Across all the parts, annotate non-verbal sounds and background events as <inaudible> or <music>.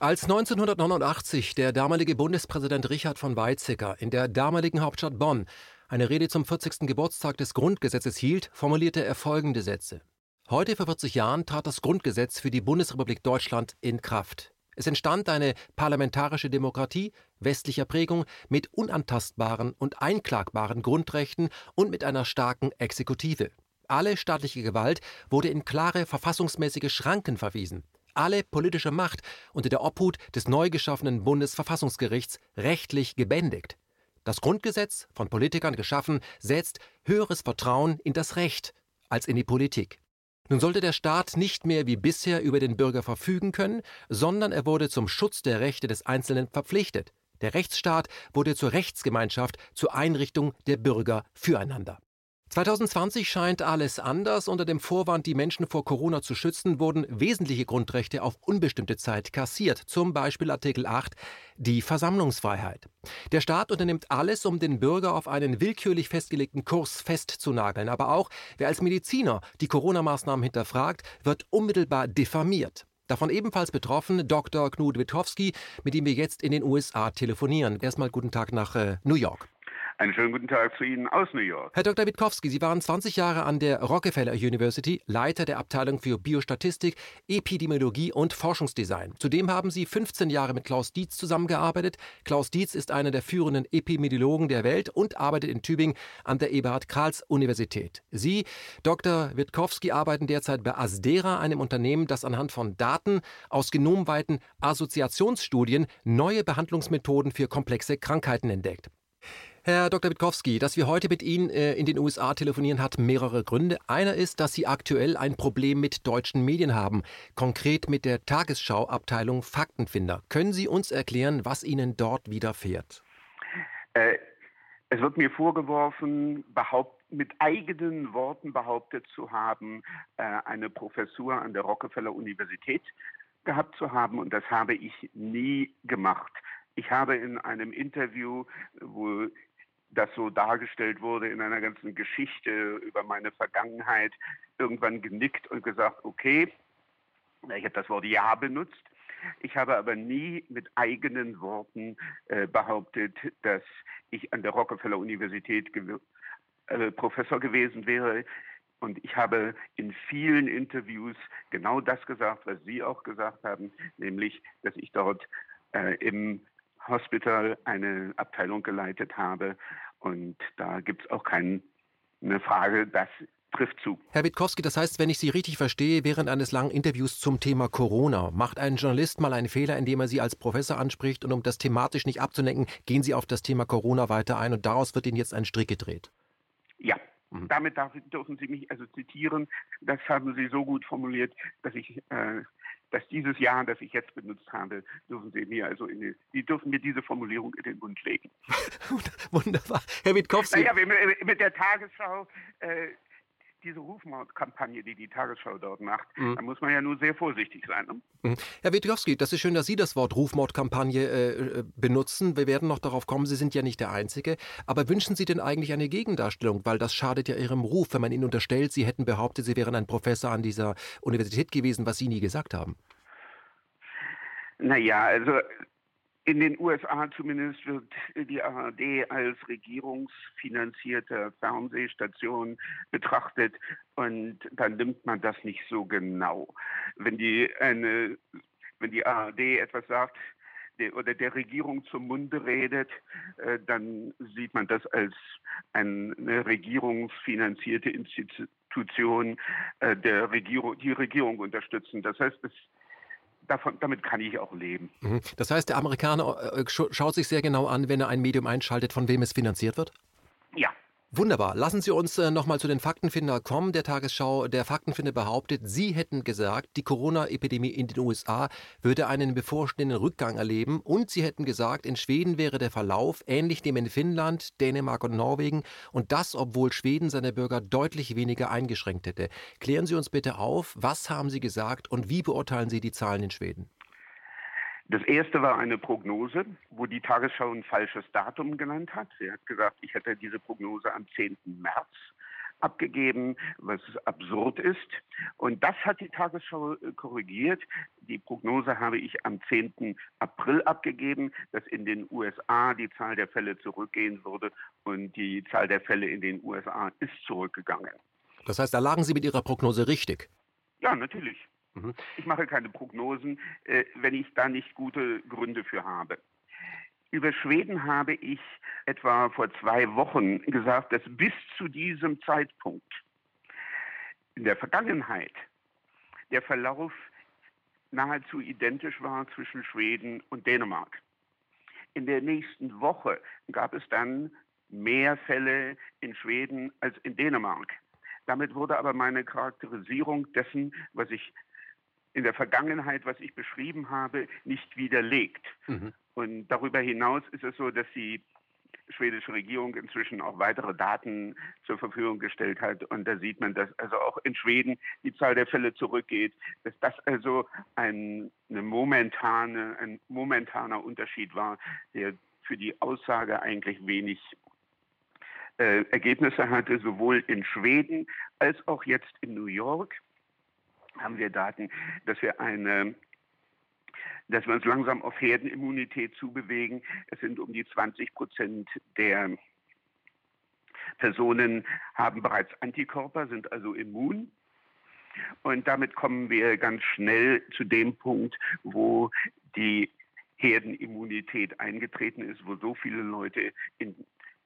Als 1989 der damalige Bundespräsident Richard von Weizsäcker in der damaligen Hauptstadt Bonn eine Rede zum 40. Geburtstag des Grundgesetzes hielt, formulierte er folgende Sätze. Heute vor 40 Jahren trat das Grundgesetz für die Bundesrepublik Deutschland in Kraft. Es entstand eine parlamentarische Demokratie westlicher Prägung mit unantastbaren und einklagbaren Grundrechten und mit einer starken Exekutive. Alle staatliche Gewalt wurde in klare verfassungsmäßige Schranken verwiesen alle politische Macht unter der Obhut des neu geschaffenen Bundesverfassungsgerichts rechtlich gebändigt. Das Grundgesetz, von Politikern geschaffen, setzt höheres Vertrauen in das Recht als in die Politik. Nun sollte der Staat nicht mehr wie bisher über den Bürger verfügen können, sondern er wurde zum Schutz der Rechte des Einzelnen verpflichtet. Der Rechtsstaat wurde zur Rechtsgemeinschaft, zur Einrichtung der Bürger füreinander. 2020 scheint alles anders. Unter dem Vorwand, die Menschen vor Corona zu schützen, wurden wesentliche Grundrechte auf unbestimmte Zeit kassiert. Zum Beispiel Artikel 8, die Versammlungsfreiheit. Der Staat unternimmt alles, um den Bürger auf einen willkürlich festgelegten Kurs festzunageln. Aber auch wer als Mediziner die Corona-Maßnahmen hinterfragt, wird unmittelbar diffamiert. Davon ebenfalls betroffen Dr. Knut Witkowski, mit dem wir jetzt in den USA telefonieren. Erstmal guten Tag nach äh, New York. Einen schönen guten Tag zu Ihnen aus New York. Herr Dr. Witkowski, Sie waren 20 Jahre an der Rockefeller University, Leiter der Abteilung für Biostatistik, Epidemiologie und Forschungsdesign. Zudem haben Sie 15 Jahre mit Klaus Dietz zusammengearbeitet. Klaus Dietz ist einer der führenden Epidemiologen der Welt und arbeitet in Tübingen an der Eberhard-Karls-Universität. Sie, Dr. Witkowski, arbeiten derzeit bei Asdera, einem Unternehmen, das anhand von Daten aus genomweiten Assoziationsstudien neue Behandlungsmethoden für komplexe Krankheiten entdeckt. Herr Dr. Witkowski, dass wir heute mit Ihnen äh, in den USA telefonieren, hat mehrere Gründe. Einer ist, dass Sie aktuell ein Problem mit deutschen Medien haben, konkret mit der Tagesschau-Abteilung Faktenfinder. Können Sie uns erklären, was Ihnen dort widerfährt? Äh, es wird mir vorgeworfen, behaupt, mit eigenen Worten behauptet zu haben, äh, eine Professur an der Rockefeller Universität gehabt zu haben. Und das habe ich nie gemacht. Ich habe in einem Interview, wo das so dargestellt wurde in einer ganzen Geschichte über meine Vergangenheit, irgendwann genickt und gesagt, okay, ich habe das Wort Ja benutzt. Ich habe aber nie mit eigenen Worten äh, behauptet, dass ich an der Rockefeller Universität gew äh, Professor gewesen wäre. Und ich habe in vielen Interviews genau das gesagt, was Sie auch gesagt haben, nämlich, dass ich dort äh, im Hospital eine Abteilung geleitet habe. Und da gibt es auch keine Frage, das trifft zu. Herr Witkowski, das heißt, wenn ich Sie richtig verstehe, während eines langen Interviews zum Thema Corona, macht ein Journalist mal einen Fehler, indem er Sie als Professor anspricht und um das thematisch nicht abzulenken, gehen Sie auf das Thema Corona weiter ein und daraus wird Ihnen jetzt ein Strick gedreht. Ja, mhm. damit darf, dürfen Sie mich also zitieren. Das haben Sie so gut formuliert, dass ich äh, dass dieses Jahr, das ich jetzt benutzt habe, dürfen Sie mir also in die, Sie dürfen mir diese Formulierung in den Mund legen. <laughs> Wunderbar. Herr Witkowski. Naja, mit der Tagesschau äh, diese Rufmordkampagne, die die Tagesschau dort macht, mhm. da muss man ja nur sehr vorsichtig sein. Ne? Mhm. Herr Witkowski, das ist schön, dass Sie das Wort Rufmordkampagne äh, äh, benutzen. Wir werden noch darauf kommen, Sie sind ja nicht der Einzige. Aber wünschen Sie denn eigentlich eine Gegendarstellung? Weil das schadet ja Ihrem Ruf, wenn man Ihnen unterstellt, Sie hätten behauptet, Sie wären ein Professor an dieser Universität gewesen, was Sie nie gesagt haben. Naja, also in den USA zumindest wird die ARD als regierungsfinanzierte Fernsehstation betrachtet und dann nimmt man das nicht so genau. Wenn die, eine, wenn die ARD etwas sagt, oder der Regierung zum Munde redet, äh, dann sieht man das als eine regierungsfinanzierte Institution äh, der Regierung, die Regierung unterstützen. Das heißt, es davon, damit kann ich auch leben. Mhm. Das heißt, der Amerikaner äh, schaut sich sehr genau an, wenn er ein Medium einschaltet, von wem es finanziert wird? Ja, Wunderbar. Lassen Sie uns äh, nochmal zu den Faktenfinder kommen. Der Tagesschau, der Faktenfinder behauptet, Sie hätten gesagt, die Corona-Epidemie in den USA würde einen bevorstehenden Rückgang erleben und Sie hätten gesagt, in Schweden wäre der Verlauf ähnlich dem in Finnland, Dänemark und Norwegen und das, obwohl Schweden seine Bürger deutlich weniger eingeschränkt hätte. Klären Sie uns bitte auf, was haben Sie gesagt und wie beurteilen Sie die Zahlen in Schweden? Das erste war eine Prognose, wo die Tagesschau ein falsches Datum genannt hat. Sie hat gesagt, ich hätte diese Prognose am 10. März abgegeben, was absurd ist. Und das hat die Tagesschau äh, korrigiert. Die Prognose habe ich am 10. April abgegeben, dass in den USA die Zahl der Fälle zurückgehen würde und die Zahl der Fälle in den USA ist zurückgegangen. Das heißt, da lagen Sie mit Ihrer Prognose richtig? Ja, natürlich. Mhm. Ich mache keine Prognosen, äh, wenn ich da nicht gute Gründe für habe. Über Schweden habe ich etwa vor zwei Wochen gesagt, dass bis zu diesem Zeitpunkt in der Vergangenheit der Verlauf nahezu identisch war zwischen Schweden und Dänemark. In der nächsten Woche gab es dann mehr Fälle in Schweden als in Dänemark. Damit wurde aber meine Charakterisierung dessen, was ich in der Vergangenheit, was ich beschrieben habe, nicht widerlegt. Mhm. Und darüber hinaus ist es so, dass die schwedische Regierung inzwischen auch weitere Daten zur Verfügung gestellt hat. Und da sieht man, dass also auch in Schweden die Zahl der Fälle zurückgeht, dass das also ein, momentane, ein momentaner Unterschied war, der für die Aussage eigentlich wenig äh, Ergebnisse hatte, sowohl in Schweden als auch jetzt in New York haben wir Daten, dass wir eine dass wir uns langsam auf Herdenimmunität zubewegen. Es sind um die 20 Prozent der Personen haben bereits Antikörper, sind also immun. Und damit kommen wir ganz schnell zu dem Punkt, wo die Herdenimmunität eingetreten ist, wo so viele Leute in,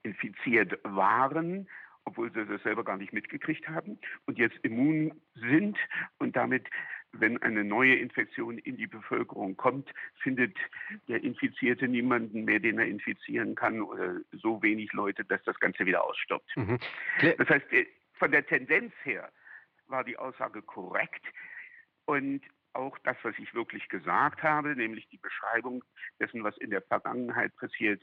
infiziert waren, obwohl sie das selber gar nicht mitgekriegt haben und jetzt immun sind und damit, wenn eine neue Infektion in die Bevölkerung kommt, findet der Infizierte niemanden mehr, den er infizieren kann oder so wenig Leute, dass das Ganze wieder ausstirbt. Mhm. Das heißt, äh, von der Tendenz her war die Aussage korrekt und auch das, was ich wirklich gesagt habe, nämlich die Beschreibung dessen, was in der Vergangenheit passiert,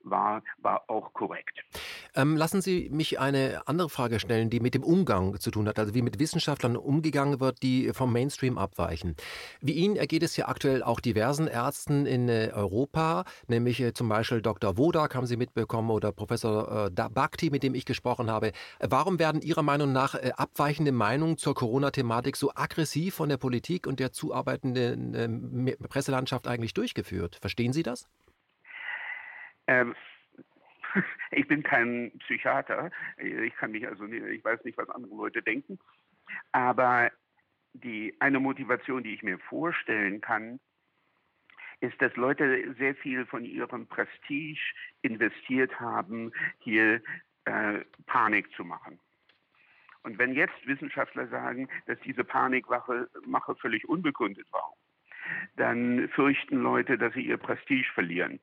war, war auch korrekt. Ähm, lassen Sie mich eine andere Frage stellen, die mit dem Umgang zu tun hat, also wie mit Wissenschaftlern umgegangen wird, die vom Mainstream abweichen. Wie Ihnen ergeht es ja aktuell auch diversen Ärzten in äh, Europa, nämlich äh, zum Beispiel Dr. Wodak haben Sie mitbekommen oder Professor äh, Bhakti, mit dem ich gesprochen habe. Warum werden Ihrer Meinung nach abweichende Meinungen zur Corona-Thematik so aggressiv von der Politik und der zuarbeitenden äh, Presselandschaft eigentlich durchgeführt? Verstehen Sie das? Ähm, <laughs> ich bin kein Psychiater. Ich kann mich also, ich weiß nicht, was andere Leute denken. Aber die eine Motivation, die ich mir vorstellen kann, ist, dass Leute sehr viel von ihrem Prestige investiert haben, hier äh, Panik zu machen. Und wenn jetzt Wissenschaftler sagen, dass diese Panikmache völlig unbegründet war, dann fürchten Leute, dass sie ihr Prestige verlieren.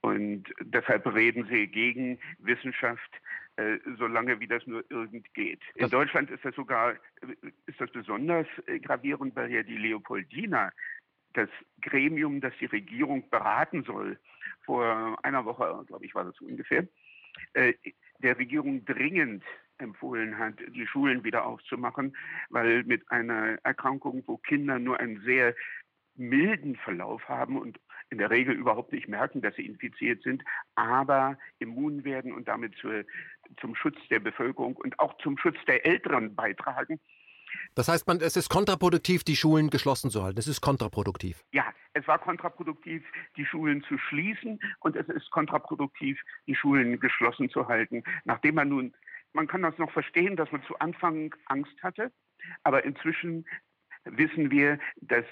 Und deshalb reden sie gegen Wissenschaft, äh, solange wie das nur irgend geht. In Deutschland ist das sogar, ist das besonders äh, gravierend, weil ja die Leopoldina, das Gremium, das die Regierung beraten soll, vor einer Woche, glaube ich, war das ungefähr, äh, der Regierung dringend empfohlen hat, die Schulen wieder aufzumachen, weil mit einer Erkrankung, wo Kinder nur einen sehr milden Verlauf haben und in der Regel überhaupt nicht merken, dass sie infiziert sind, aber immun werden und damit zu, zum Schutz der Bevölkerung und auch zum Schutz der Älteren beitragen. Das heißt, man, es ist kontraproduktiv, die Schulen geschlossen zu halten. Es ist kontraproduktiv. Ja, es war kontraproduktiv, die Schulen zu schließen und es ist kontraproduktiv, die Schulen geschlossen zu halten. Nachdem man nun, man kann das noch verstehen, dass man zu Anfang Angst hatte, aber inzwischen wissen wir, dass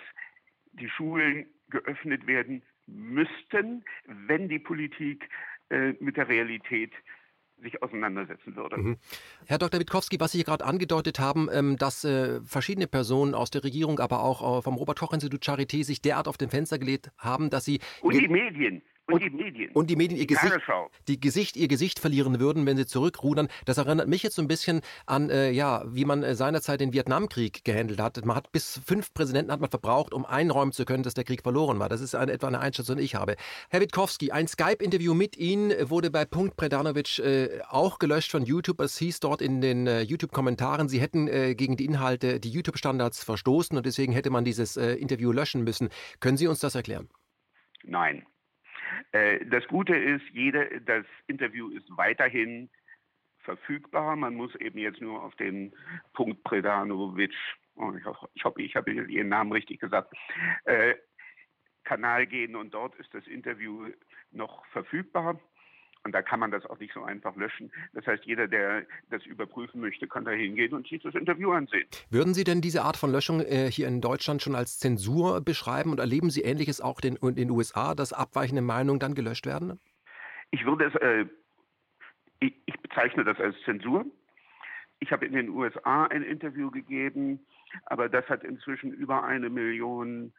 die Schulen geöffnet werden müssten, wenn die Politik äh, mit der Realität sich auseinandersetzen würde. Mhm. Herr Dr. Witkowski, was Sie gerade angedeutet haben, ähm, dass äh, verschiedene Personen aus der Regierung, aber auch äh, vom Robert-Koch-Institut Charité sich derart auf den Fenster gelegt haben, dass sie... Und die Medien. Und, die Medien. Und die Medien ihr, Gesicht, die Gesicht, ihr Gesicht verlieren würden, wenn sie zurückrudern. Das erinnert mich jetzt so ein bisschen an, äh, ja, wie man äh, seinerzeit den Vietnamkrieg gehandelt hat. Man hat bis fünf Präsidenten hat man verbraucht, um einräumen zu können, dass der Krieg verloren war. Das ist eine, etwa eine Einschätzung, die ich habe. Herr Witkowski, ein Skype-Interview mit Ihnen wurde bei Punkt Predanovic äh, auch gelöscht von YouTube. Es hieß dort in den äh, YouTube-Kommentaren, Sie hätten äh, gegen die Inhalte die YouTube-Standards verstoßen und deswegen hätte man dieses Interview löschen müssen. Können Sie uns das erklären? Nein. Äh, das Gute ist, jede, das Interview ist weiterhin verfügbar. Man muss eben jetzt nur auf den Punkt Predanovic, oh, ich, hoffe, ich, habe Ihren Namen richtig gesagt, äh, Kanal gehen und dort ist das Interview noch verfügbar. Und da kann man das auch nicht so einfach löschen. Das heißt, jeder, der das überprüfen möchte, kann da hingehen und sich das Interview ansehen. Würden Sie denn diese Art von Löschung äh, hier in Deutschland schon als Zensur beschreiben und erleben Sie Ähnliches auch in den USA, dass abweichende Meinungen dann gelöscht werden? Ich würde es, äh, ich, ich bezeichne das als Zensur. Ich habe in den USA ein Interview gegeben, aber das hat inzwischen über eine Million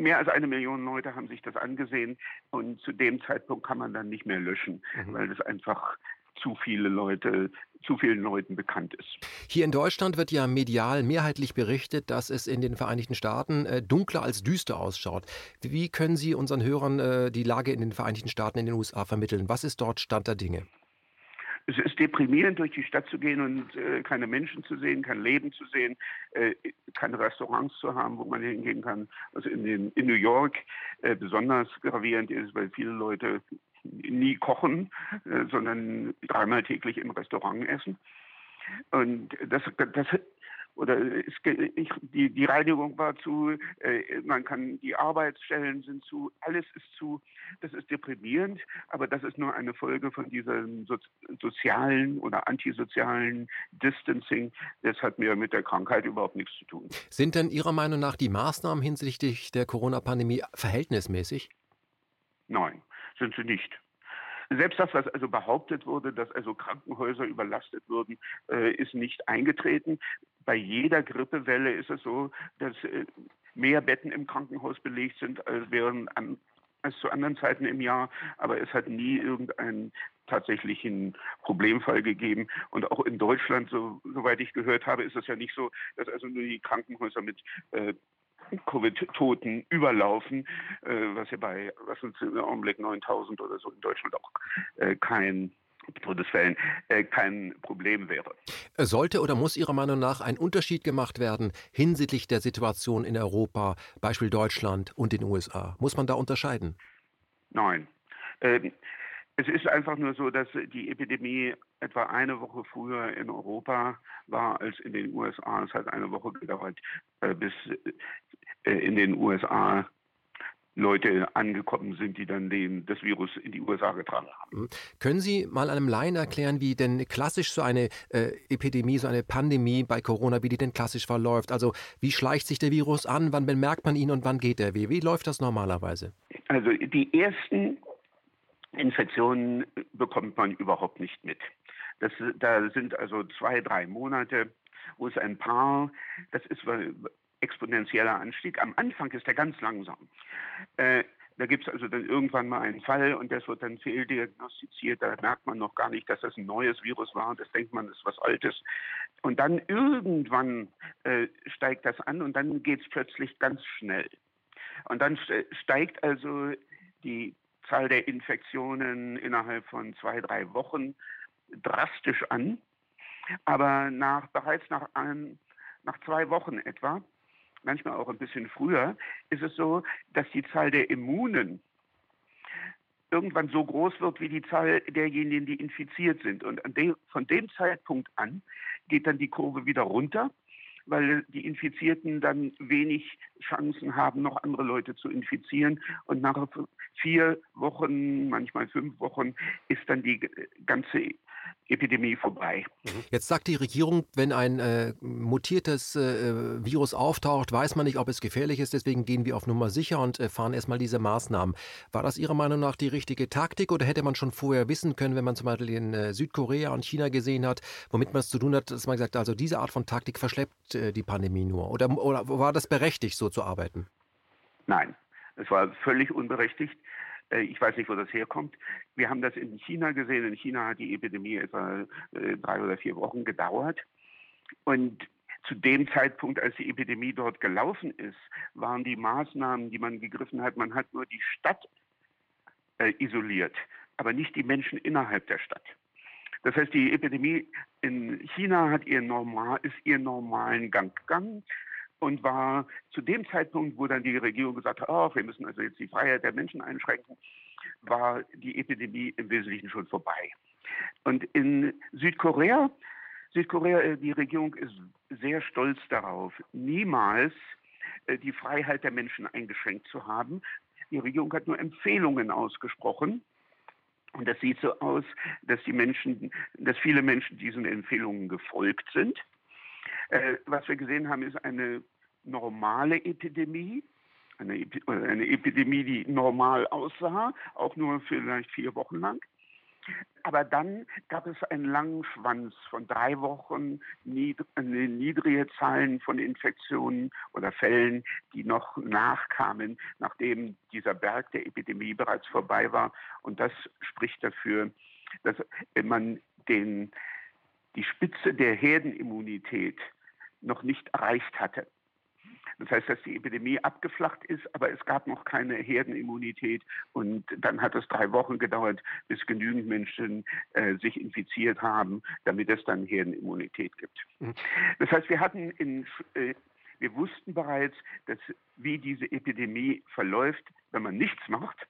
mehr als eine Million Leute haben sich das angesehen und zu dem Zeitpunkt kann man dann nicht mehr löschen, mhm. weil das einfach zu viele Leute, zu vielen Leuten bekannt ist. Hier in Deutschland wird ja medial mehrheitlich berichtet, dass es in den Vereinigten Staaten äh, dunkler als düster ausschaut. Wie können Sie unseren Hörern äh, die Lage in den Vereinigten Staaten, in den USA vermitteln? Was ist dort Stand der Dinge? Es ist deprimierend, durch die Stadt zu gehen und äh, keine Menschen zu sehen, kein Leben zu sehen, äh, keine Restaurants zu haben, wo man hingehen kann. Also in, den, in New York äh, besonders gravierend ist, weil viele Leute nie kochen, äh, sondern dreimal täglich im Restaurant essen. Und das, das oder es, ich, die, die Reinigung war zu, äh, man kann, die Arbeitsstellen sind zu, alles ist zu. Das ist deprimierend, aber das ist nur eine Folge von diesem so, sozialen oder antisozialen Distancing. Das hat mir mit der Krankheit überhaupt nichts zu tun. Sind denn Ihrer Meinung nach die Maßnahmen hinsichtlich der Corona-Pandemie verhältnismäßig? Nein, sind sie nicht. Selbst das, was also behauptet wurde, dass also Krankenhäuser überlastet würden, äh, ist nicht eingetreten. Bei jeder Grippewelle ist es so, dass äh, mehr Betten im Krankenhaus belegt sind als während an, als zu anderen Zeiten im Jahr, aber es hat nie irgendeinen tatsächlichen Problemfall gegeben. Und auch in Deutschland, so, soweit ich gehört habe, ist es ja nicht so, dass also nur die Krankenhäuser mit äh, Covid-Toten überlaufen, äh, was ja bei, was uns im Augenblick 9000 oder so in Deutschland auch äh, kein Todesfällen äh, kein Problem wäre. Sollte oder muss Ihrer Meinung nach ein Unterschied gemacht werden hinsichtlich der Situation in Europa, Beispiel Deutschland und den USA? Muss man da unterscheiden? Nein. Ähm, es ist einfach nur so, dass die Epidemie etwa eine Woche früher in Europa war als in den USA. Es hat eine Woche gedauert, bis in den USA Leute angekommen sind, die dann den, das Virus in die USA getragen haben. Mhm. Können Sie mal einem Laien erklären, wie denn klassisch so eine äh, Epidemie, so eine Pandemie bei Corona, wie die denn klassisch verläuft? Also wie schleicht sich der Virus an, wann bemerkt man ihn und wann geht er? Wie, wie läuft das normalerweise? Also die ersten Infektionen bekommt man überhaupt nicht mit. Das, da sind also zwei, drei Monate, wo es ein paar, das ist exponentieller Anstieg. Am Anfang ist er ganz langsam. Äh, da gibt es also dann irgendwann mal einen Fall und das wird dann fehldiagnostiziert. Da merkt man noch gar nicht, dass das ein neues Virus war. Das denkt man, das ist was Altes. Und dann irgendwann äh, steigt das an und dann geht es plötzlich ganz schnell. Und dann steigt also die Zahl der Infektionen innerhalb von zwei, drei Wochen drastisch an. Aber nach, bereits nach, ein, nach zwei Wochen etwa, manchmal auch ein bisschen früher, ist es so, dass die Zahl der Immunen irgendwann so groß wird wie die Zahl derjenigen, die infiziert sind. Und von dem Zeitpunkt an geht dann die Kurve wieder runter weil die Infizierten dann wenig Chancen haben, noch andere Leute zu infizieren. Und nach vier Wochen, manchmal fünf Wochen, ist dann die ganze Epidemie vorbei. Mhm. Jetzt sagt die Regierung, wenn ein äh, mutiertes äh, Virus auftaucht, weiß man nicht, ob es gefährlich ist. Deswegen gehen wir auf Nummer sicher und äh, fahren erstmal diese Maßnahmen. War das Ihrer Meinung nach die richtige Taktik oder hätte man schon vorher wissen können, wenn man zum Beispiel in äh, Südkorea und China gesehen hat, womit man es zu tun hat, dass man gesagt hat, also diese Art von Taktik verschleppt äh, die Pandemie nur? Oder, oder war das berechtigt, so zu arbeiten? Nein, es war völlig unberechtigt. Äh, ich weiß nicht, wo das herkommt. Wir haben das in China gesehen. In China hat die Epidemie etwa äh, drei oder vier Wochen gedauert. Und zu dem Zeitpunkt, als die Epidemie dort gelaufen ist, waren die Maßnahmen, die man gegriffen hat, man hat nur die Stadt äh, isoliert, aber nicht die Menschen innerhalb der Stadt. Das heißt, die Epidemie in China hat ihr normal, ist ihren normalen Gang gegangen und war zu dem Zeitpunkt, wo dann die Regierung gesagt hat, oh, wir müssen also jetzt die Freiheit der Menschen einschränken, war die Epidemie im Wesentlichen schon vorbei. Und in Südkorea, Südkorea, äh, die Regierung ist sehr stolz darauf, niemals äh, die Freiheit der Menschen eingeschränkt zu haben. Die Regierung hat nur Empfehlungen ausgesprochen. Und das sieht so aus, dass die Menschen, dass viele Menschen diesen Empfehlungen gefolgt sind. Äh, was wir gesehen haben, ist eine normale Epidemie, eine, eine Epidemie, die normal aussah, auch nur vielleicht vier Wochen lang. Aber dann gab es einen langen Schwanz von drei Wochen, niedrige Zahlen von Infektionen oder Fällen, die noch nachkamen, nachdem dieser Berg der Epidemie bereits vorbei war. Und das spricht dafür, dass man den, die Spitze der Herdenimmunität noch nicht erreicht hatte. Das heißt, dass die Epidemie abgeflacht ist, aber es gab noch keine Herdenimmunität. Und dann hat es drei Wochen gedauert, bis genügend Menschen äh, sich infiziert haben, damit es dann Herdenimmunität gibt. Mhm. Das heißt, wir hatten in, äh, wir wussten bereits, dass, wie diese Epidemie verläuft, wenn man nichts macht.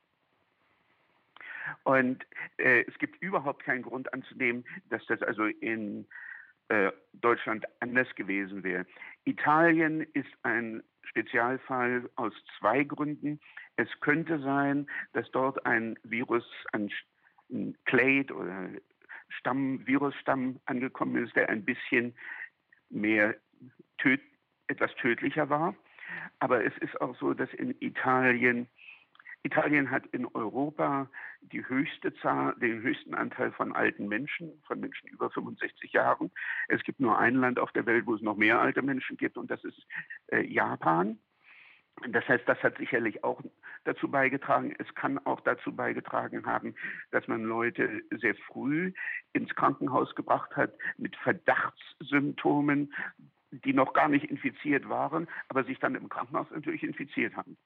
Und äh, es gibt überhaupt keinen Grund anzunehmen, dass das also in äh, Deutschland anders gewesen wäre. Italien ist ein Spezialfall aus zwei Gründen. Es könnte sein, dass dort ein Virus, ein, ein Clade oder Stamm, Virusstamm angekommen ist, der ein bisschen mehr töt, etwas tödlicher war. Aber es ist auch so, dass in Italien Italien hat in Europa die höchste Zahl, den höchsten Anteil von alten Menschen, von Menschen über 65 Jahren. Es gibt nur ein Land auf der Welt, wo es noch mehr alte Menschen gibt, und das ist äh, Japan. Das heißt, das hat sicherlich auch dazu beigetragen. Es kann auch dazu beigetragen haben, dass man Leute sehr früh ins Krankenhaus gebracht hat mit Verdachtssymptomen, die noch gar nicht infiziert waren, aber sich dann im Krankenhaus natürlich infiziert haben.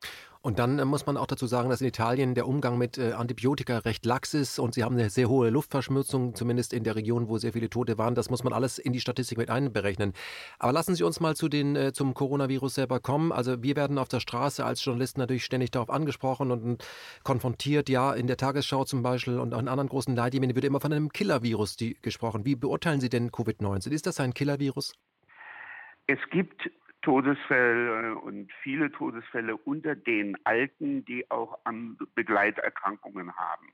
Und dann äh, muss man auch dazu sagen, dass in Italien der Umgang mit äh, Antibiotika recht lax ist und sie haben eine sehr hohe Luftverschmutzung, zumindest in der Region, wo sehr viele Tote waren. Das muss man alles in die Statistik mit einberechnen. Aber lassen Sie uns mal zu den, äh, zum Coronavirus selber kommen. Also wir werden auf der Straße als Journalisten natürlich ständig darauf angesprochen und, konfrontiert. Ja, in der Tagesschau zum Beispiel und auch in anderen großen Leitmedien wird immer von einem Killer-Virus gesprochen. Wie beurteilen Sie denn Covid-19? Ist das ein Killer-Virus? Es gibt Todesfälle und viele Todesfälle unter den Alten, die auch an Begleiterkrankungen haben.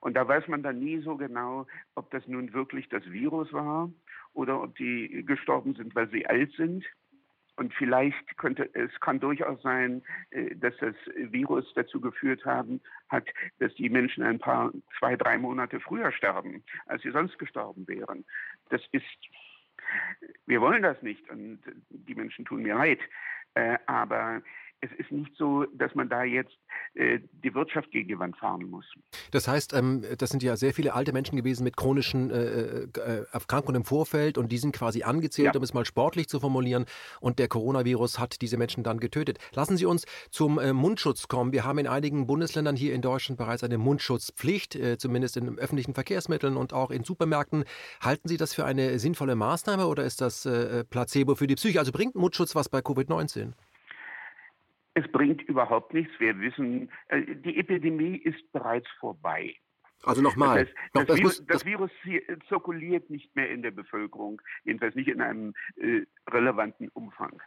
Und da weiß man dann nie so genau, ob das nun wirklich das Virus war oder ob die gestorben sind, weil sie alt sind. Und vielleicht könnte es kann durchaus sein, äh, dass das Virus dazu geführt haben hat, dass die Menschen ein paar zwei drei Monate früher sterben, als sie sonst gestorben wären. Das ist wir wollen das nicht und die Menschen tun mir leid. Äh, aber es ist nicht so, dass man da jetzt äh, die Wirtschaft gegen die Wand fahren muss. Das heißt, ähm, das sind ja sehr viele alte Menschen gewesen mit chronischen äh, äh, Erkrankungen im Vorfeld und die sind quasi angezählt, ja. um es mal sportlich zu formulieren. Und der Coronavirus hat diese Menschen dann getötet. Lassen Sie uns zum äh, Mundschutz kommen. Wir haben in einigen Bundesländern hier in Deutschland bereits eine Mundschutzpflicht, äh, zumindest in öffentlichen Verkehrsmitteln und auch in Supermärkten. Halten Sie das für eine sinnvolle Maßnahme oder ist das äh, Placebo für die Psyche? Also bringt Mundschutz was bei Covid-19? Es bringt überhaupt nichts. Wir wissen, äh, die Epidemie ist bereits vorbei. Also nochmal. Das, das, das, das, Virus zirkuliert nicht mehr in der Bevölkerung, jedenfalls nicht in einem äh, relevanten Umfang.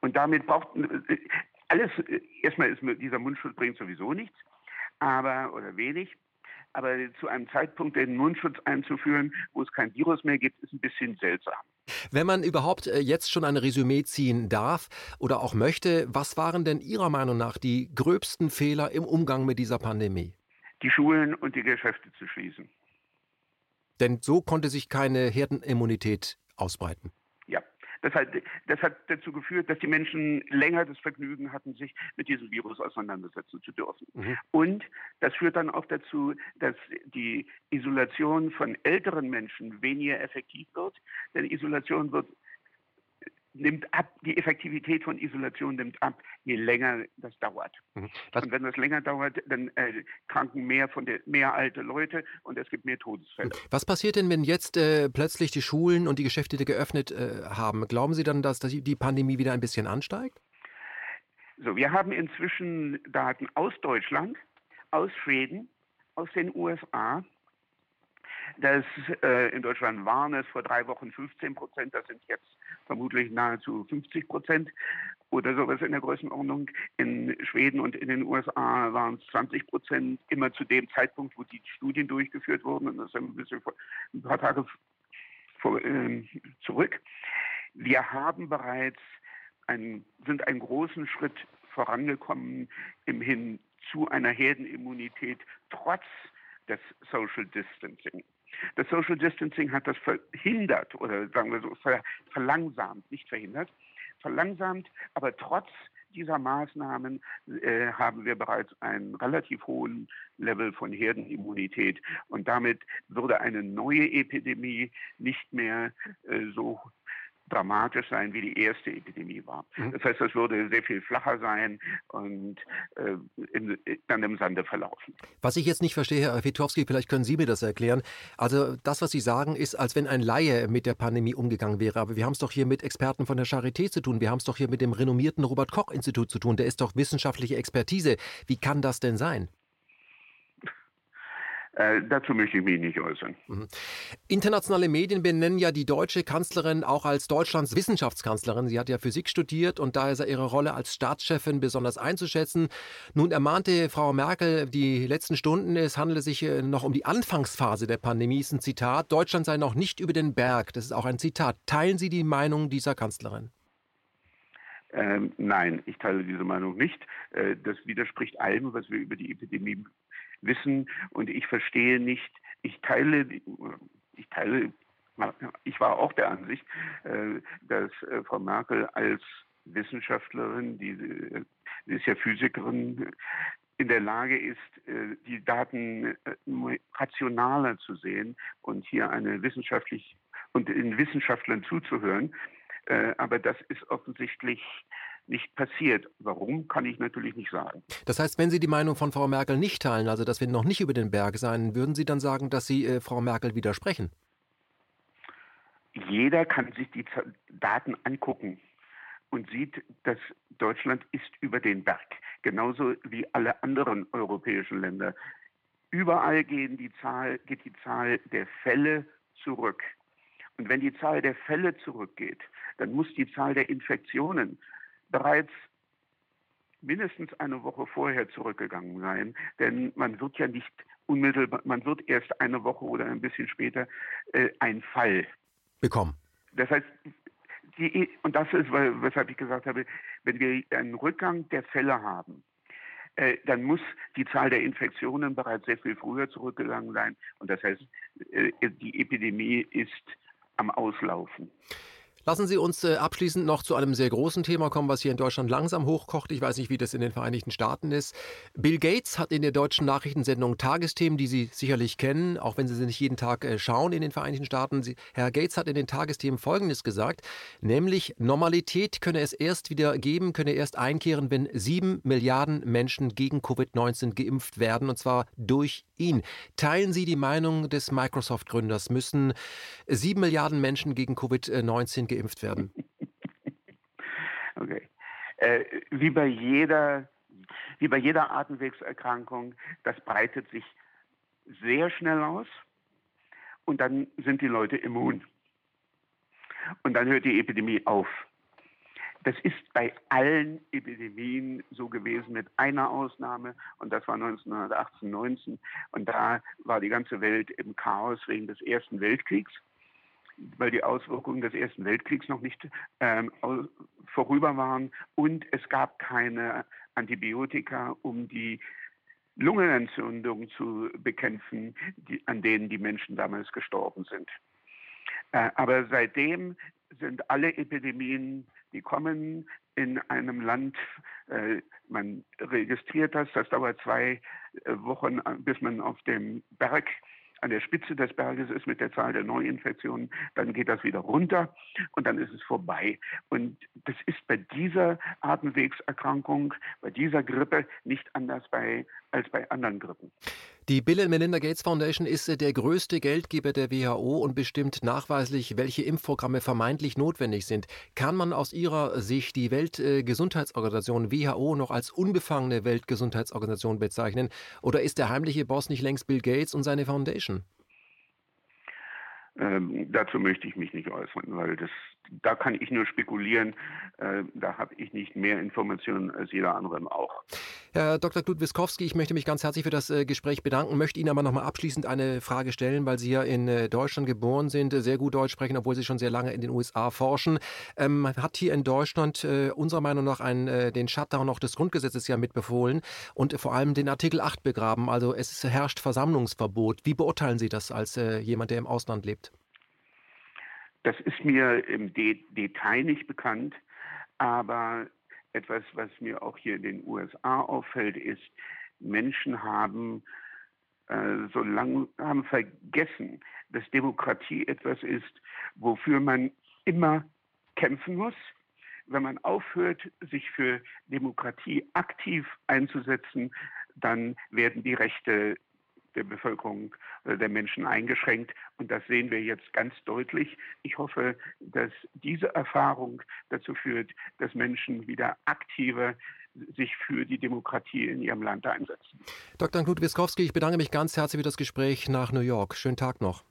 Und damit braucht äh, alles, äh, erstmal ist dieser Mundschutz bringt sowieso nichts, aber oder wenig. Aber zu einem Zeitpunkt den Mundschutz einzuführen, wo es kein Virus mehr gibt, ist ein bisschen seltsam. Wenn man überhaupt äh, jetzt schon ein Resümee ziehen darf oder auch möchte, was waren denn Ihrer Meinung nach die gröbsten Fehler im Umgang mit dieser Pandemie? Die Schulen und die Geschäfte zu schließen. Denn so konnte sich keine Herdenimmunität ausbreiten. Das hat, das hat dazu geführt, dass die Menschen länger das Vergnügen hatten, sich mit diesem Virus auseinandersetzen zu dürfen. Mhm. Und das führt dann auch dazu, dass die Isolation von älteren Menschen weniger effektiv wird. Denn Isolation wird nimmt ab, die Effektivität von Isolation nimmt ab, je länger das dauert. Mhm. und wenn das länger dauert, dann äh, kranken mehr von der, mehr alte Leute und es gibt mehr Todesfälle. Was passiert denn, wenn jetzt äh, plötzlich die Schulen und die Geschäfte geöffnet äh, haben? Glauben Sie dann, dass die Pandemie wieder ein bisschen ansteigt? So, wir haben inzwischen Daten aus Deutschland, aus Schweden, aus den USA Das, äh, in Deutschland waren es vor drei Wochen 15 Prozent, das sind jetzt vermutlich nahezu 50 Prozent oder sowas in der Größenordnung. In Schweden und in den USA waren es 20 Prozent, immer zu dem Zeitpunkt, wo die Studien durchgeführt wurden. Und das ist ein bisschen vor, ein paar Tage vor, äh, zurück. Wir haben bereits einen, sind einen großen Schritt vorangekommen im Hin zu einer Herdenimmunität trotz des Social Distancing. Das Social Distancing hat das verhindert oder sagen wir so verlangsamt, nicht verhindert, verlangsamt, aber trotz dieser Maßnahmen äh, haben wir bereits einen relativ hohen Level von Herdenimmunität. Und damit würde eine neue Epidemie nicht mehr äh, so dramatisch sein, wie die erste Epidemie war. Mhm. Das heißt, es würde sehr viel flacher sein und äh, in, dann im Sande verlaufen. Was ich jetzt nicht verstehe, Herr Witowski, vielleicht können Sie mir das erklären. Also das, was Sie sagen, ist, als wenn ein Laie mit der Pandemie umgegangen wäre. Aber wir haben es doch hier mit Experten von der Charité zu tun. Wir haben es doch hier mit dem renommierten Robert-Koch-Institut zu tun. Der ist doch wissenschaftliche Expertise. Wie kann das denn sein? Äh, dazu möchte ich mich nicht äußern. Mhm. Internationale Medien benennen ja die deutsche Kanzlerin auch als Deutschlands Wissenschaftskanzlerin. Sie hat ja Physik studiert und daher ist ihre Rolle als Staatschefin besonders einzuschätzen. Nun ermahnte Frau Merkel die letzten Stunden, es handele sich äh, noch um die Anfangsphase der Pandemie. Ist ein Zitat. Deutschland sei noch nicht über den Berg. Das ist auch ein Zitat. Teilen Sie die Meinung dieser Kanzlerin? Ähm, nein, ich teile diese Meinung nicht. Äh, das widerspricht allem, was wir über die Epidemie wissen. Und ich verstehe nicht, ich teile, ich teile, ich war auch der Ansicht, äh, dass äh, Frau Merkel als Wissenschaftlerin, die, die ist ja Physikerin, in der Lage ist, äh, die Daten rationaler zu sehen und hier eine wissenschaftlich und den Wissenschaftlern zuzuhören. Aber das ist offensichtlich nicht passiert. Warum, kann ich natürlich nicht sagen. Das heißt, wenn Sie die Meinung von Frau Merkel nicht teilen, also dass wir noch nicht über den Berg seien, würden Sie dann sagen, dass Sie äh, Frau Merkel widersprechen? Jeder kann sich die Daten angucken und sieht, dass Deutschland ist über den Berg, genauso wie alle anderen europäischen Länder. Überall die Zahl, geht die Zahl der Fälle zurück. Und wenn die Zahl der Fälle zurückgeht, dann muss die Zahl der Infektionen bereits mindestens eine Woche vorher zurückgegangen sein, denn man wird ja nicht unmittelbar, man wird erst eine Woche oder ein bisschen später äh, einen Fall bekommen. Das heißt, die, und das ist, weshalb ich gesagt habe, wenn wir einen Rückgang der Fälle haben, äh, dann muss die Zahl der Infektionen bereits sehr viel früher zurückgegangen sein. Und das heißt, äh, die Epidemie ist am Auslaufen. Lassen Sie uns äh, abschließend noch zu einem sehr großen Thema kommen, was hier in Deutschland langsam hochkocht. Ich weiß nicht, wie das in den Vereinigten Staaten ist. Bill Gates hat in der deutschen Nachrichtensendung Tagesthemen, die Sie sicherlich kennen, auch wenn Sie sie nicht jeden Tag äh, schauen in den Vereinigten Staaten. Herr Gates hat in den Tagesthemen Folgendes gesagt, nämlich Normalität könne es erst wieder geben, könne erst einkehren, wenn sieben Milliarden Menschen gegen Covid-19 geimpft werden, und zwar durch ihn. Teilen Sie die Meinung des Microsoft-Gründers? Müssen sieben Milliarden Menschen gegen Covid-19 geimpft werden? <laughs> Okay. Äh, wie bei jeder wie bei jeder Atemwegserkrankung, das breitet sich sehr schnell aus und dann sind die Leute immun. Und dann hört die Epidemie auf. Das ist bei allen Epidemien so gewesen, mit einer Ausnahme, und das war 1918, 19. Und da war die ganze Welt im Chaos wegen des Ersten Weltkriegs weil die Auswirkungen des Ersten Weltkriegs noch nicht ähm, vorüber waren und es gab keine Antibiotika, um die Lungenentzündung zu bekämpfen, die, an denen die Menschen damals gestorben sind. Äh, aber seitdem sind alle Epidemien, die kommen in einem Land, äh, man registriert das, das dauert zwei äh, Wochen, bis man auf dem Berg an der Spitze des Berges ist mit der Zahl der Neuinfektionen, dann geht das wieder runter und dann ist es vorbei. Und das ist bei dieser Atemwegserkrankung, bei dieser Grippe nicht anders bei, als bei anderen Grippen. Die Bill and Melinda Gates Foundation ist äh, der größte Geldgeber der WHO und bestimmt nachweislich, welche Impfprogramme vermeintlich notwendig sind. Kann man aus Ihrer Sicht die Weltgesundheitsorganisation WHO noch als unbefangene Weltgesundheitsorganisation bezeichnen? Oder ist der heimliche Boss nicht längst Bill Gates und seine Foundation? Ähm, dazu möchte ich mich nicht äußern, weil das, da kann ich nur spekulieren. Äh, da habe ich nicht mehr Informationen als jeder andere auch. Herr Dr. Knut Wiskowski, ich möchte mich ganz herzlich für das äh, Gespräch bedanken, möchte Ihnen aber noch mal abschließend eine Frage stellen, weil Sie ja in äh, Deutschland geboren sind, sehr gut Deutsch sprechen, obwohl Sie schon sehr lange in den USA forschen. Ähm, hat hier in Deutschland äh, unserer Meinung nach einen, äh, den Shutdown noch des Grundgesetzes ja mitbefohlen und vor allem den Artikel 8 begraben. Also es herrscht Versammlungsverbot. Wie beurteilen Sie das als jemand, der im Ausland lebt? Das ist mir im De Detail nicht bekannt, aber etwas, was mir auch hier in den USA auffällt, ist, Menschen haben äh, so lange haben vergessen, dass Demokratie etwas ist, wofür man immer kämpfen muss. Wenn man aufhört, sich für Demokratie aktiv einzusetzen, dann werden die Rechte der Bevölkerung, äh, der Menschen eingeschränkt. Und das sehen wir jetzt ganz deutlich. Ich hoffe, dass diese Erfahrung dazu führt, dass Menschen wieder aktiver sich für die Demokratie in ihrem Land einsetzen. Dr. Knut Wiskowski, ich bedanke mich ganz herzlich für das Gespräch nach New York. Schönen Tag noch.